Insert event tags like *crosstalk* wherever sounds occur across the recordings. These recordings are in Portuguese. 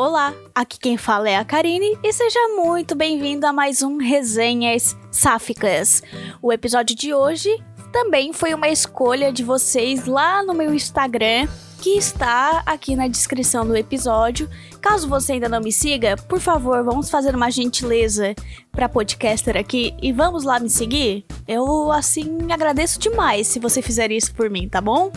Olá, aqui quem fala é a Karine e seja muito bem-vindo a mais um Resenhas Sáficas. O episódio de hoje também foi uma escolha de vocês lá no meu Instagram, que está aqui na descrição do episódio. Caso você ainda não me siga, por favor, vamos fazer uma gentileza para podcaster aqui e vamos lá me seguir? Eu assim agradeço demais se você fizer isso por mim, tá bom?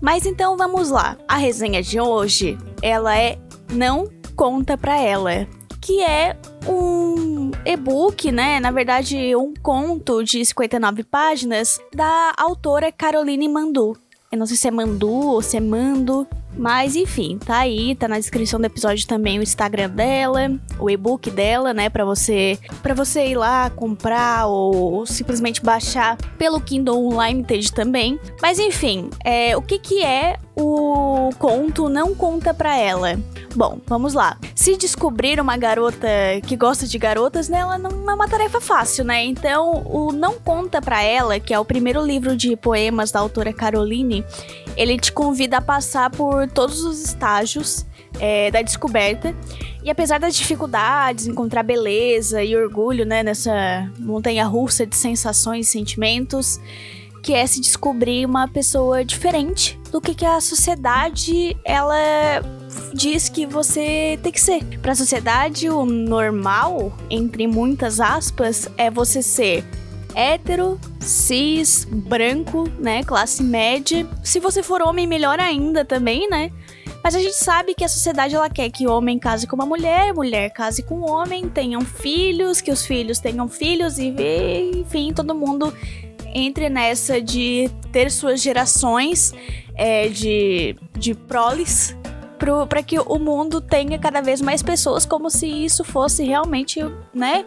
Mas então vamos lá. A resenha de hoje, ela é não conta pra ela. Que é um e-book, né? Na verdade, um conto de 59 páginas da autora Caroline Mandu. Eu não sei se é Mandu ou se é Mando. Mas enfim, tá aí, tá na descrição do episódio também o Instagram dela, o e-book dela, né, para você para você ir lá comprar ou simplesmente baixar pelo Kindle Unlimited também. Mas enfim, é, o que que é o conto Não Conta Pra Ela? Bom, vamos lá. Se descobrir uma garota que gosta de garotas, né, ela não é uma tarefa fácil, né? Então, o Não Conta Pra Ela, que é o primeiro livro de poemas da autora Caroline, ele te convida a passar por todos os estágios é, da descoberta. E apesar das dificuldades, encontrar beleza e orgulho né, nessa montanha russa de sensações e sentimentos, que é se descobrir uma pessoa diferente do que, que a sociedade ela diz que você tem que ser. Para a sociedade, o normal, entre muitas aspas, é você ser hétero, cis, branco, né? Classe média. Se você for homem, melhor ainda também, né? Mas a gente sabe que a sociedade ela quer que o homem case com uma mulher, mulher case com um homem, tenham filhos, que os filhos tenham filhos e enfim, todo mundo entre nessa de ter suas gerações é, de, de proles para que o mundo tenha cada vez mais pessoas, como se isso fosse realmente, né?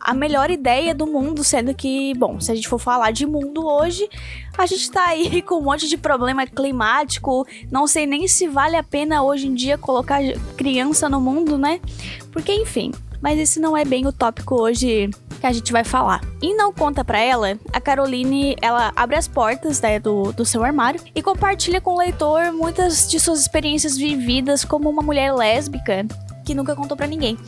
a melhor ideia do mundo, sendo que, bom, se a gente for falar de mundo hoje, a gente tá aí *laughs* com um monte de problema climático, não sei nem se vale a pena hoje em dia colocar criança no mundo, né? Porque, enfim, mas esse não é bem o tópico hoje que a gente vai falar. E não conta para ela, a Caroline, ela abre as portas né, do, do seu armário e compartilha com o leitor muitas de suas experiências vividas como uma mulher lésbica que nunca contou para ninguém.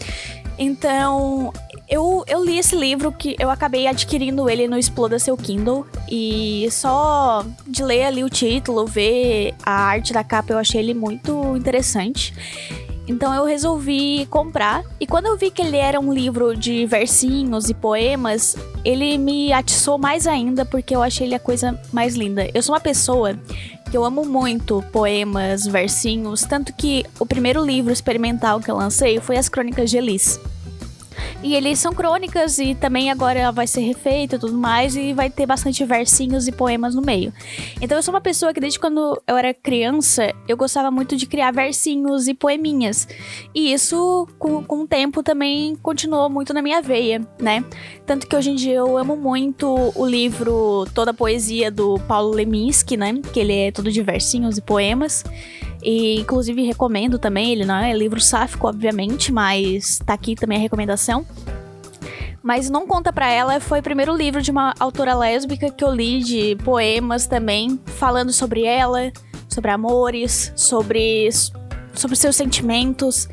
Então, eu, eu li esse livro que eu acabei adquirindo ele no Exploda Seu Kindle. E só de ler ali o título, ver a arte da capa, eu achei ele muito interessante. Então eu resolvi comprar. E quando eu vi que ele era um livro de versinhos e poemas, ele me atiçou mais ainda porque eu achei ele a coisa mais linda. Eu sou uma pessoa que eu amo muito poemas, versinhos, tanto que o primeiro livro experimental que eu lancei foi As Crônicas de Elis. E eles são crônicas e também agora vai ser refeita e tudo mais e vai ter bastante versinhos e poemas no meio. Então eu sou uma pessoa que desde quando eu era criança, eu gostava muito de criar versinhos e poeminhas. E isso com, com o tempo também continuou muito na minha veia, né? Tanto que hoje em dia eu amo muito o livro Toda a Poesia do Paulo Leminski, né? Que ele é todo de versinhos e poemas. E inclusive recomendo também, ele não é livro sáfico, obviamente, mas tá aqui também a recomendação. Mas Não Conta Pra Ela foi o primeiro livro de uma autora lésbica que eu li de poemas também, falando sobre ela, sobre amores, sobre, sobre seus sentimentos.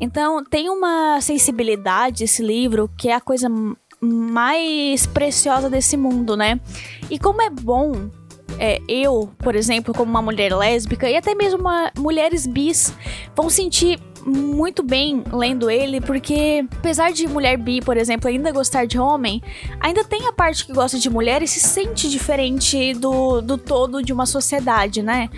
Então tem uma sensibilidade esse livro que é a coisa mais preciosa desse mundo, né? E como é bom é, eu, por exemplo, como uma mulher lésbica, e até mesmo uma, mulheres bis, vão sentir muito bem lendo ele, porque apesar de mulher bi, por exemplo, ainda gostar de homem, ainda tem a parte que gosta de mulher e se sente diferente do, do todo de uma sociedade, né?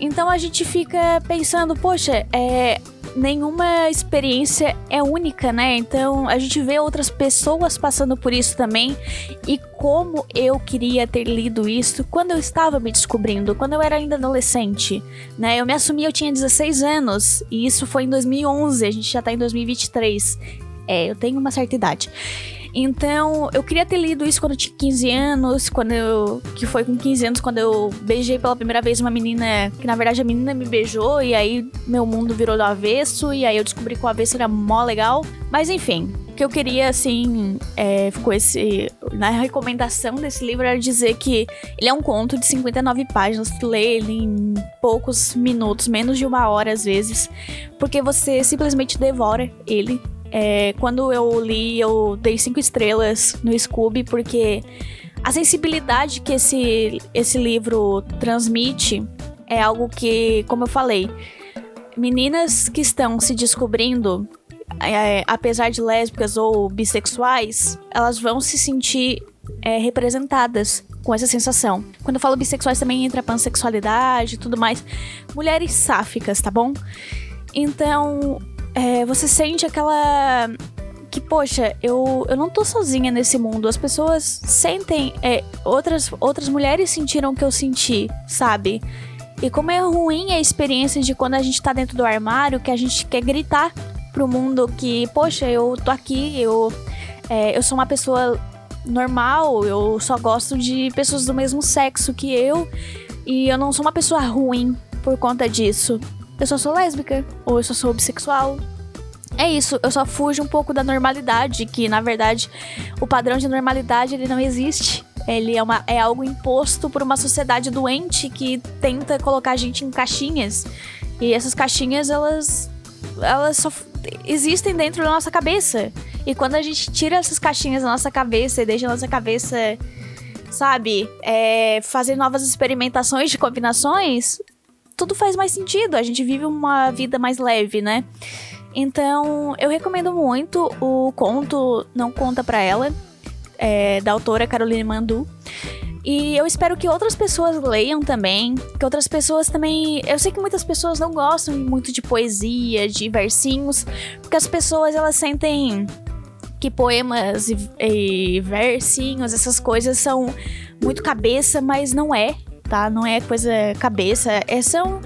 Então a gente fica pensando, poxa, é, nenhuma experiência é única, né? Então a gente vê outras pessoas passando por isso também. E como eu queria ter lido isso quando eu estava me descobrindo, quando eu era ainda adolescente, né? Eu me assumi, eu tinha 16 anos, e isso foi em 2011, a gente já tá em 2023. É, eu tenho uma certa idade. Então, eu queria ter lido isso quando eu tinha 15 anos, quando eu. Que foi com 15 anos quando eu beijei pela primeira vez uma menina. Que na verdade a menina me beijou, e aí meu mundo virou do avesso, e aí eu descobri que o avesso era mó legal. Mas enfim, que eu queria, assim, é, esse. na recomendação desse livro era dizer que ele é um conto de 59 páginas, tu lê ele em poucos minutos, menos de uma hora às vezes, porque você simplesmente devora ele. É, quando eu li, eu dei cinco estrelas no Scooby, porque a sensibilidade que esse, esse livro transmite é algo que, como eu falei, meninas que estão se descobrindo, é, apesar de lésbicas ou bissexuais, elas vão se sentir é, representadas com essa sensação. Quando eu falo bissexuais também entra pansexualidade e tudo mais. Mulheres sáficas, tá bom? Então, é, você sente aquela. Que, poxa, eu, eu não tô sozinha nesse mundo. As pessoas sentem. É, outras, outras mulheres sentiram o que eu senti, sabe? E como é ruim a experiência de quando a gente tá dentro do armário, que a gente quer gritar pro mundo que, poxa, eu tô aqui, eu, é, eu sou uma pessoa normal, eu só gosto de pessoas do mesmo sexo que eu, e eu não sou uma pessoa ruim por conta disso. Eu só sou lésbica, ou eu só sou bissexual. É isso, eu só fujo um pouco da normalidade, que na verdade o padrão de normalidade ele não existe. Ele é, uma, é algo imposto por uma sociedade doente que tenta colocar a gente em caixinhas. E essas caixinhas, elas, elas só existem dentro da nossa cabeça. E quando a gente tira essas caixinhas da nossa cabeça e deixa a nossa cabeça, sabe, é, fazer novas experimentações de combinações, tudo faz mais sentido. A gente vive uma vida mais leve, né? Então, eu recomendo muito o conto Não Conta Pra Ela é, da autora Caroline Mandu. E eu espero que outras pessoas leiam também, que outras pessoas também. Eu sei que muitas pessoas não gostam muito de poesia, de versinhos, porque as pessoas elas sentem que poemas e, e versinhos, essas coisas são muito cabeça, mas não é, tá? Não é coisa cabeça, é, são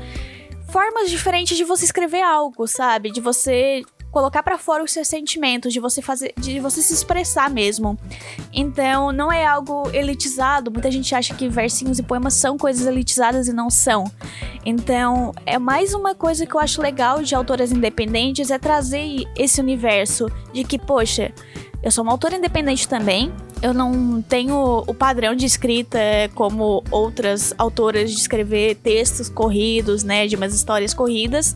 formas diferentes de você escrever algo, sabe? De você colocar para fora os seus sentimentos, de você fazer, de você se expressar mesmo. Então, não é algo elitizado. Muita gente acha que versinhos e poemas são coisas elitizadas e não são. Então, é mais uma coisa que eu acho legal de autoras independentes é trazer esse universo de que, poxa, eu sou uma autora independente também. Eu não tenho o padrão de escrita como outras autoras de escrever textos corridos, né, de umas histórias corridas.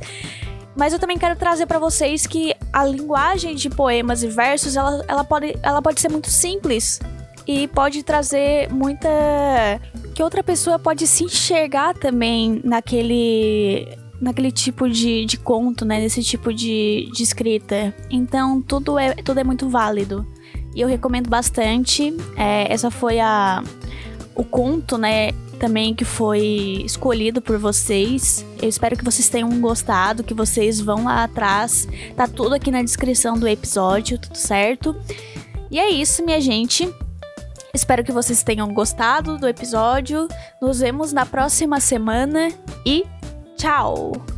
Mas eu também quero trazer para vocês que a linguagem de poemas e versos, ela, ela, pode, ela pode ser muito simples e pode trazer muita que outra pessoa pode se enxergar também naquele naquele tipo de, de conto, né, nesse tipo de, de escrita. Então tudo é tudo é muito válido e eu recomendo bastante. É, essa foi a o conto, né, também que foi escolhido por vocês. Eu espero que vocês tenham gostado, que vocês vão lá atrás. Tá tudo aqui na descrição do episódio, tudo certo? E é isso, minha gente. Espero que vocês tenham gostado do episódio. Nos vemos na próxima semana e tchau!